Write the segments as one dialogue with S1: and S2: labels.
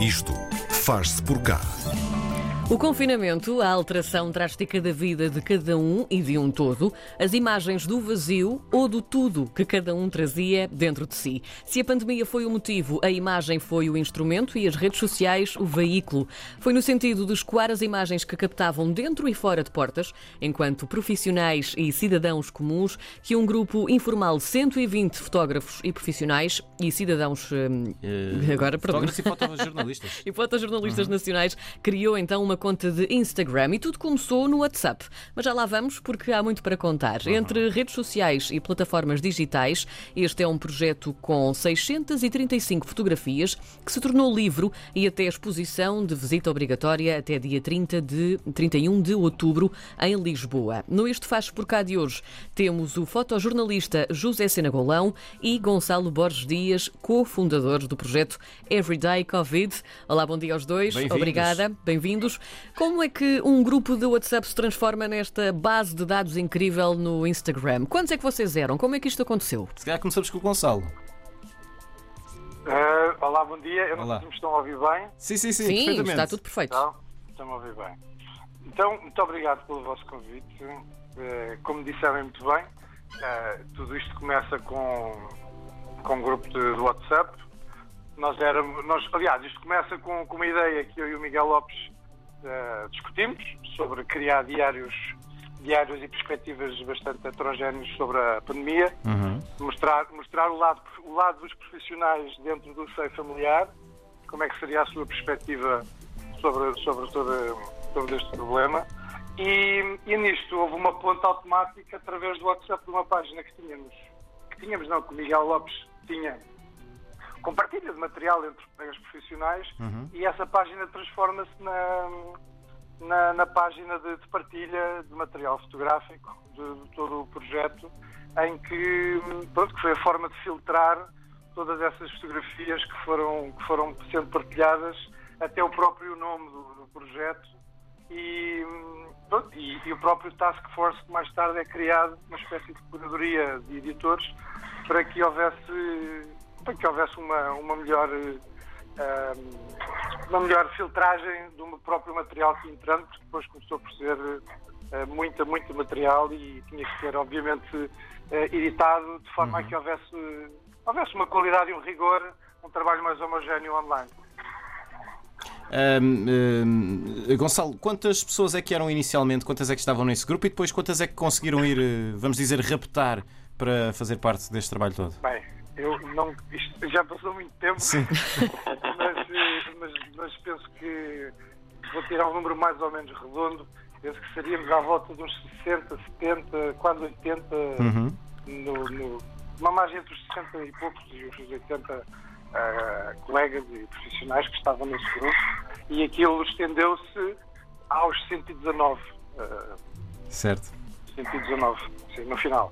S1: Isto faz-se por cá.
S2: O confinamento, a alteração drástica da vida de cada um e de um todo, as imagens do vazio ou do tudo que cada um trazia dentro de si. Se a pandemia foi o motivo, a imagem foi o instrumento e as redes sociais o veículo. Foi no sentido de escoar as imagens que captavam dentro e fora de portas, enquanto profissionais e cidadãos comuns, que um grupo informal de 120 fotógrafos e profissionais e cidadãos. hum, agora, perdão.
S3: Fotógrafos e fotojornalistas.
S2: E fotojornalistas nacionais criou então uma conta de Instagram e tudo começou no WhatsApp. Mas já lá vamos porque há muito para contar. Entre redes sociais e plataformas digitais, este é um projeto com 635 fotografias que se tornou livro e até exposição de visita obrigatória até dia 30 de 31 de outubro em Lisboa. No Este Faz por cá de hoje temos o fotojornalista José Senagolão e Gonçalo Borges Dias, cofundadores do projeto Everyday Covid. Olá, bom dia aos dois.
S3: Bem-vindos.
S2: Obrigada, bem-vindos. Como é que um grupo de WhatsApp se transforma nesta base de dados incrível no Instagram? Quantos é que vocês eram? Como é que isto aconteceu?
S3: Se calhar começamos com o Gonçalo.
S4: Ah, olá, bom dia. Eu não
S3: Olá.
S4: sei se me estão a ouvir bem.
S3: Sim, sim, sim,
S2: Sim, está tudo perfeito.
S4: Estão a ouvir bem. Então, muito obrigado pelo vosso convite. Eh, como disseram muito bem, eh, tudo isto começa com, com um grupo de, de WhatsApp. Nós éramos, nós, aliás, isto começa com, com uma ideia que eu e o Miguel Lopes eh, discutimos sobre criar diários, diários e perspectivas bastante heterogéneos sobre a pandemia
S3: Uhum.
S4: mostrar, mostrar o, lado, o lado dos profissionais dentro do seio familiar, como é que seria a sua perspectiva sobre, sobre todo, todo este problema. E, e nisto houve uma ponta automática através do WhatsApp de uma página que tínhamos, que tínhamos não, que o Miguel Lopes tinha compartilha de material entre colegas profissionais e essa página transforma-se na, na, na página de, de partilha de material fotográfico de, de todo o projeto, em que, pronto, que foi a forma de filtrar todas essas fotografias que foram, que foram sendo partilhadas, até o próprio nome do, do projeto. E, pronto, e, e o próprio Task Force que mais tarde é criado, uma espécie de curadoria de editores, para que houvesse, para que houvesse uma, uma melhor eh, uma melhor filtragem do próprio material que entrando, porque depois começou por ser eh, muita, muito material e tinha que ser, obviamente, eh, editado de forma a que houvesse, houvesse uma qualidade e um rigor, um trabalho mais homogéneo online.
S3: Ahm, ahm, Gonçalo, quantas pessoas é que eram inicialmente? Quantas é que estavam nesse grupo e depois quantas é que conseguiram ir, eh, vamos dizer, raptar para fazer parte deste trabalho todo?
S4: Bem, eu não. Isto já passou muito tempo,
S3: Sim.
S4: mas, eh, mas, mas penso que vou tirar um número mais ou menos redondo. Penso que seríamos à volta de uns 60, 70, quase 80,
S3: Uhum.
S4: no, no- uma margem entre os 60 e poucos e os 80 ah, colegas e profissionais que estavam nesse grupo. E aquilo estendeu-se aos 119. ah,
S3: Certo.
S4: 119, sim, no final.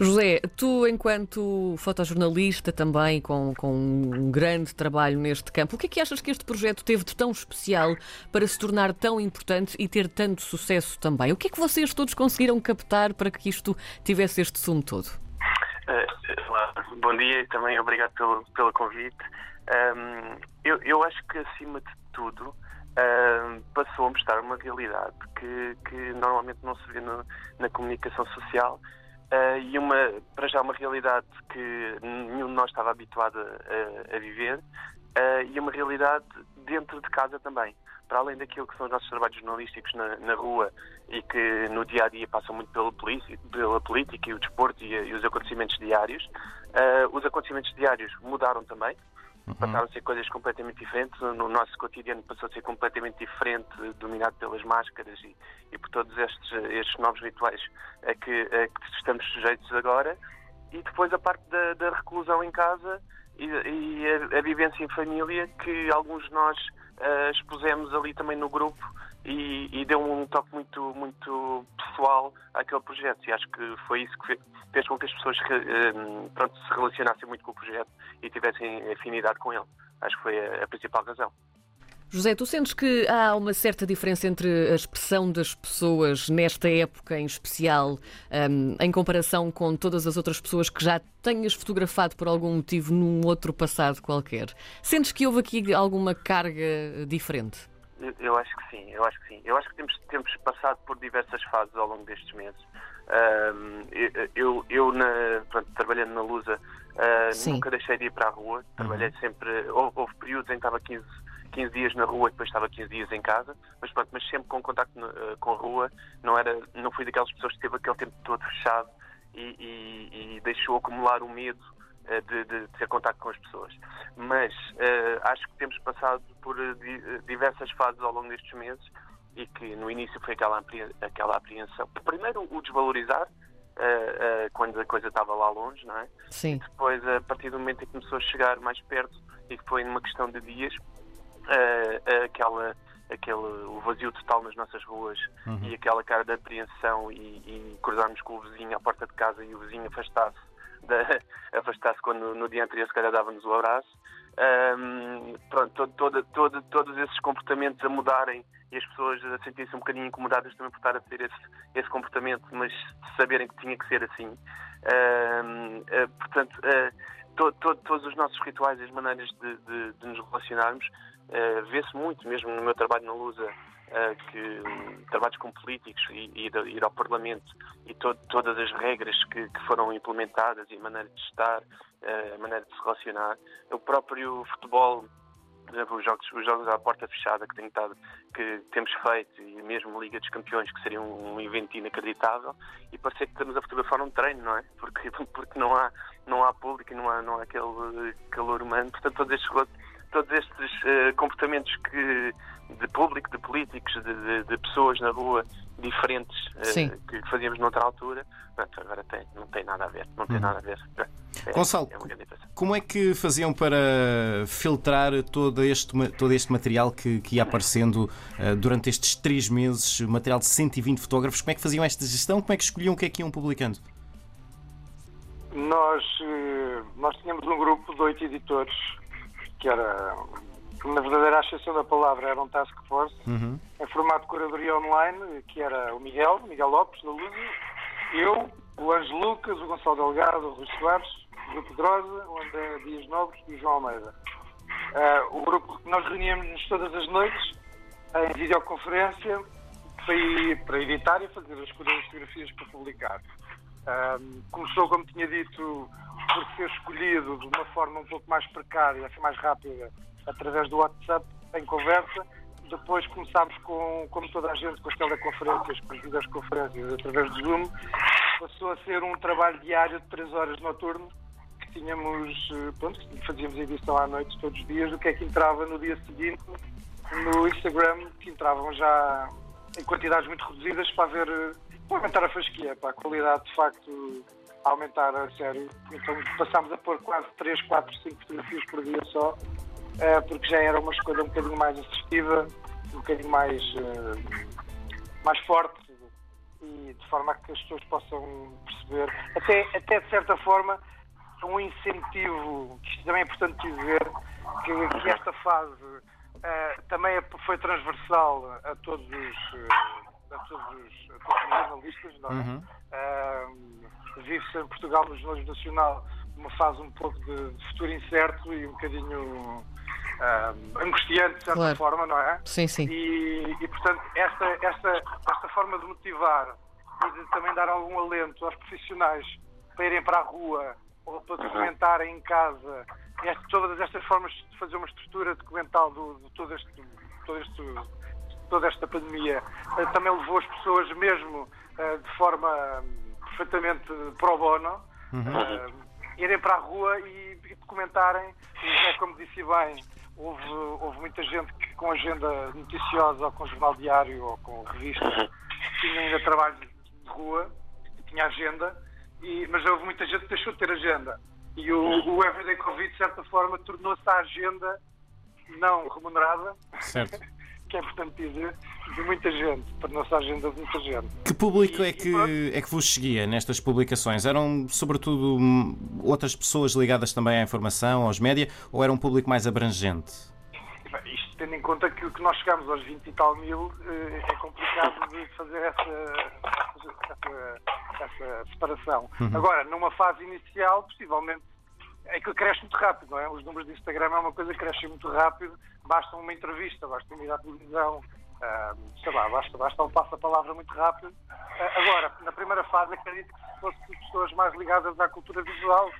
S2: José, tu, enquanto fotojornalista também, com, com um grande trabalho neste campo, o que é que achas que este projeto teve de tão especial para se tornar tão importante e ter tanto sucesso também? O que é que vocês todos conseguiram captar para que isto tivesse este sumo todo?
S5: Eh, olá, bom dia e também obrigado pelo, pelo convite. Ahm, eu, eu acho que, acima de tudo, ahm, passou a mostrar uma realidade que, que normalmente não se vê no- na comunicação social ah, e, uma, para já, uma realidade que nenhum de nós estava habituado a, a viver ah, e uma realidade dentro de casa também. Para além daquilo que são os nossos trabalhos jornalísticos na, na rua e que no dia a dia passam muito pela, polícia, pela política e o desporto e, e os acontecimentos diários, ah, os acontecimentos diários mudaram também. Passaram a ser coisas completamente diferentes. No nosso cotidiano passou a ser completamente diferente, dominado pelas máscaras e, e por todos estes, estes novos rituais a que, a que estamos sujeitos agora. E depois a parte da, da reclusão em casa e, e a, a vivência em família que alguns de nós ah, expusemos ali também no grupo e, e deu um toque muito, muito pessoal àquele projeto. E acho que foi isso que fe- fez com que as pessoas ah, pronto, se relacionassem muito com o projeto e tivessem afinidade com ele. Acho que foi a, a principal razão.
S2: José, tu sentes que há uma certa diferença entre a expressão das pessoas nesta época em especial, um, em comparação com todas as outras pessoas que já tenhas fotografado por algum motivo num outro passado qualquer? Sentes que houve aqui alguma carga diferente?
S5: Eu, eu acho que sim, eu acho que sim. Eu acho que temos, temos passado por diversas fases ao longo destes meses. Um, eu, eu na, pronto, trabalhando na Lusa, uh, nunca deixei de ir para a rua. Trabalhei uhum. sempre. Houve, houve, períodos em que estava 15, 15 dias na rua e depois estava 15 dias em casa, mas pronto, mas sempre com contacto uh, com a rua. Não, era, não fui daquelas pessoas que teve aquele tempo todo fechado e, e, e deixou acumular o medo uh, de, de, ter contato com as pessoas. Mas acho que temos passado por diversas fases ao longo destes meses e que no início foi aquela, aquela apreensão. Primeiro, o desvalorizar, uh, uh, quando a coisa estava lá longe, não é?
S2: Sim.
S5: E depois, a partir do momento em que começou a chegar mais perto e que foi numa questão de dias, uh, aquela, aquele, o vazio total nas nossas ruas uhum. e aquela cara de apreensão e, e cruzarmos com o vizinho à porta de casa e o vizinho afastasse afastasse quando no dia anterior se calhar dava-nos o abraço. Um, pronto, todo, todo, todo, todos esses comportamentos a mudarem e as pessoas a sentirem-se um bocadinho incomodadas também por estar a ter esse, esse comportamento, mas saberem que tinha que ser assim. Um, uh, eh, portanto, uh, to, to, todos os nossos rituais e as maneiras de, de, de nos relacionarmos uh, vê-se muito, mesmo no meu trabalho na Lusa, que um, trabalhos com políticos e, e de, ir ao Parlamento e to, todas as regras que, que, foram implementadas e a maneira de estar, a maneira de se relacionar. O próprio futebol por exemplo, os jogos, os jogos à porta fechada que, estado, que temos feito e mesmo Liga dos Campeões, que seria um, um evento inacreditável, e parece que estamos a fotografar um treino, não é? Porque, porque não, há, não há público e não há, não há aquele calor humano. Portanto, todos estes, todos estes uh, comportamentos que, de público, de políticos, de, de, de pessoas na rua diferentes uh, que fazíamos noutra altura, pronto, agora tem, não tem nada a ver. Não tem uhum. nada a ver.
S3: É, Gonçalo, é como é que faziam para filtrar todo este, todo este material que, que ia aparecendo uh, durante estes três meses, material de 120 fotógrafos? Como é que faziam esta gestão? Como é que escolhiam o que é que iam publicando?
S4: Nós, eh, nós tínhamos um grupo de oito editores, que era, na verdadeira exceção da palavra, era um task force, uhum. em formato de curadoria online, que era o Miguel, Miguel Lopes, da Luz, eu, o Anjo Lucas, o Gonçalo Delgado, o Rui Soares, Grupo Pedrosa, o André Dias Nobres e o João Almeida. Uh, o grupo, nós reuníamos-nos todas as noites em videoconferência para, para editar e fazer as fotografias para publicar. Começou, como tinha dito, por ser escolhido de uma forma um pouco mais precária, assim, mais rápida, através do WhatsApp, em conversa. Depois começámos com, como toda a gente, com as teleconferências, com as videoconferências através do Zoom. Passou a ser um trabalho diário de 3 horas noturno, tínhamos, eh, pronto, fazíamos edição à noite todos os dias, o que é que entrava no dia seguinte no Instagram, que entravam já em quantidades muito reduzidas para ver, eh, para aumentar a fasquia, para a qualidade de facto aumentar a sério. Então passámos a pôr quase 3, 4, 5 fotografias por dia só, eh, porque já era uma escolha um bocadinho mais assistiva, um bocadinho mais, mais forte e de forma a que as pessoas possam perceber, até, até de certa forma, um incentivo, que isto também é importante dizer, que, que esta fase uh, também foi transversal a todos os, uh, a todos os, a todos os jornalistas, não é? Uhum. Uh, Vive-se em Portugal, no jornalismo nacional, uma fase um pouco de, de futuro incerto e um bocadinho angustiante, de certa claro. forma, não é?
S2: Sim, sim.
S4: E, e, portanto, esta, esta, esta forma de motivar e de também dar algum alento aos profissionais para irem para a rua ou para documentarem em casa. Este, todas estas formas de fazer uma estrutura documental do, de todo este, todo este, toda esta pandemia eh, também levou as pessoas mesmo eh, de forma hum, perfeitamente pro bono uhum. Eh, irem para a rua e, documentarem. E, é como disse bem, houve, houve muita gente que com agenda noticiosa ou com jornal diário ou com revista uhum. tinha ainda trabalho de rua, tinha agenda e, mas houve muita gente que deixou de ter agenda. E o, o Everyday Covid, de certa forma, tornou-se a agenda não remunerada,
S3: certo.
S4: Que é importante dizer, de muita gente, tornou-se a agenda de muita gente.
S3: Que público e, é, que, é que vos seguia nestas publicações? Eram, sobretudo, hum, outras pessoas ligadas também à informação, aos média, ou era um público mais abrangente?
S4: Isto tendo em conta que, que nós chegamos aos 20 e tal mil, uh, é complicado de fazer essa, essa, essa separação. Uhum. Agora, numa fase inicial, possivelmente, é que cresce muito rápido, não é? Os números de Instagram é uma coisa que cresce muito rápido, basta uma entrevista, basta uma ir à televisão, uh, sei lá, basta, basta um passo-a-palavra muito rápido. Uh, agora, na primeira fase, acredito que se fosse pessoas mais ligadas à cultura visual,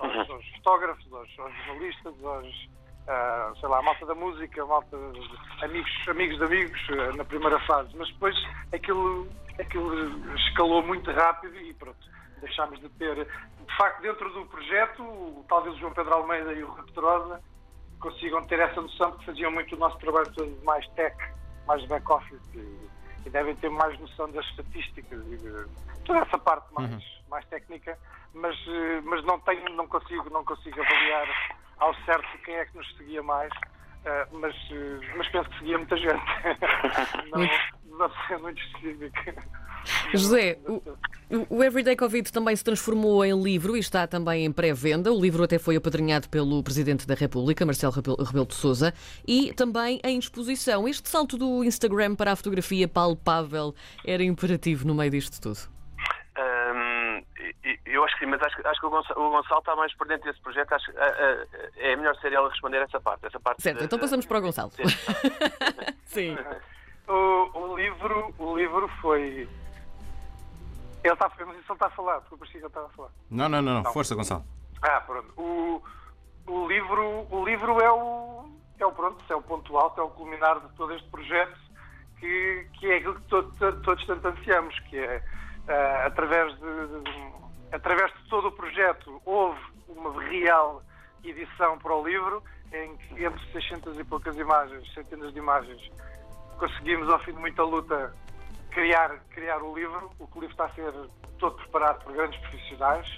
S4: aos, aos fotógrafos, aos, aos jornalistas, aos, uh, sei lá, a malta da música, a malta de amigos, amigos de amigos, uh, na primeira fase. Mas depois aquilo, aquilo escalou muito rápido e pronto, deixámos de ter. De facto, dentro do projeto, talvez o João Pedro Almeida e o Rui Pedrosa consigam ter essa noção que faziam muito o nosso trabalho todo mais tech, mais back-office e, e, devem ter mais noção das estatísticas e de toda essa parte mais, uhum. mais técnica, mas, eh, mas não tenho, não consigo, não consigo avaliar ao certo quem é que nos seguia mais, uh, mas, uh, mas penso que seguia muita gente. não, não sei muito específico.
S2: José, o, o, Everyday Covid também se transformou em livro e está também em pré-venda. O livro até foi apadrinhado pelo Presidente da República, Marcelo Rebelo de Sousa, e também em exposição. Este salto do Instagram para a fotografia palpável era imperativo no meio disto tudo?
S5: Eu acho que sim, mas acho, acho que o Gonçalo, o Gonçalo, está mais por dentro desse projeto. Acho que é melhor ser ele a responder essa parte. Essa parte
S2: certo, de, então passamos para o Gonçalo.
S4: sim. O, o, livro, o livro foi. Ele está, mas isso ele está a falar, porque eu parecia que ele estava a falar.
S3: Não, não, não, não. força, Gonçalo.
S4: Ah, pronto. O, o, livro, o livro é o, é o pronto, é o ponto alto, é o culminar de todo este projeto, que, que é aquilo que todos, todos tanto ansiamos, que é uh, através de, de através de todo o projeto, houve uma real edição para o livro, em que entre 600 e poucas imagens, centenas de imagens, conseguimos, ao fim de muita luta, criar, criar o livro. O livro está a ser todo preparado por grandes profissionais.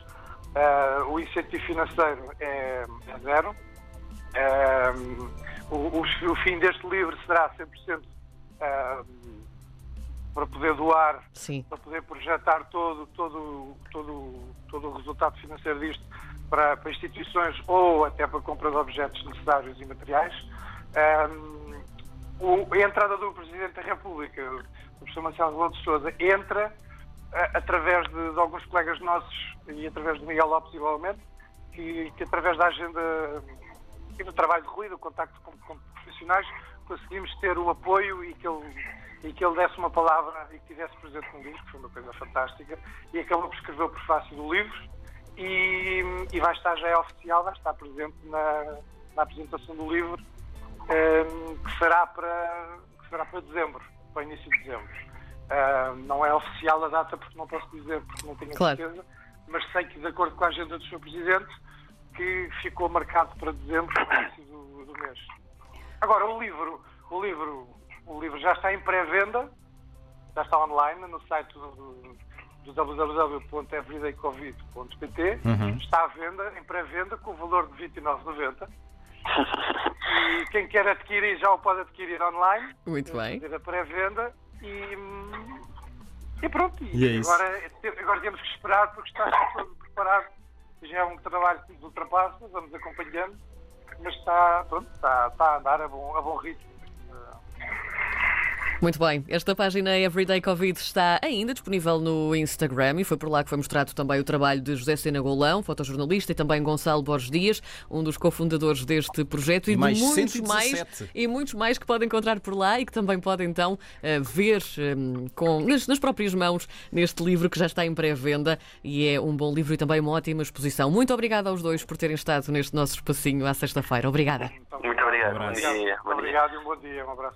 S4: Uh, o incentivo financeiro é, é zero. Uh, o, o, o, fim deste livro será 100% uh, para poder doar, Sim. para poder projetar todo, todo, todo, todo o resultado financeiro disto para, para instituições ou até para compra de objetos necessários e materiais. Um, o, a entrada do Presidente da República, o professor Marcelo Rebelo de Sousa, entra através de, de, alguns colegas nossos e através do Miguel Lopes, igualmente, que, que através da agenda e do trabalho de Rui, do contacto com, com profissionais, conseguimos ter o apoio e que ele e que ele desse uma palavra e que tivesse presente no livro, que foi uma coisa fantástica, e acabou por escrever o prefácio do livro e, e vai estar, já é oficial, vai estar presente na, na apresentação do livro, um, ehm, que, será para, que será para dezembro, para início de dezembro. Uh, não é oficial a data porque não posso dizer, porque não tenho claro. certeza, mas sei que, de acordo com a agenda do Sr. Presidente, que ficou marcado para dezembro, início do, do mês. Agora, o livro, o livro o livro já está em pré-venda, já está online no site do, do www.everydaycovid.pt. Uhum. Está à venda, em pré-venda, com o valor de 29,90. E quem quer adquirir já o pode adquirir online.
S2: Muito bem.
S4: A pré-venda e, e pronto.
S3: E, e é
S4: agora, agora temos que esperar porque está todo preparado. Já é um trabalho que nos ultrapassa, vamos acompanhando, mas está, pronto, está, está a andar a bom, a bom ritmo.
S2: Muito bem, esta página Everyday Covid está ainda disponível no Instagram e foi por lá que foi mostrado também o trabalho de José Sena Golão, fotojornalista, e também Gonçalo Borges Dias, um dos cofundadores deste projeto,
S3: e, e mais
S2: de muitos
S3: 117.
S2: mais e muitos mais que podem encontrar por lá e que também podem então eh, ver um, com, nas, nas, próprias mãos neste livro que já está em pré-venda e é um bom livro e também uma ótima exposição. Muito obrigada aos dois por terem estado neste nosso espacinho à sexta-feira. Obrigada.
S5: Muito obrigado.
S4: Um bom dia. Obrigado e um bom dia. Um abraço.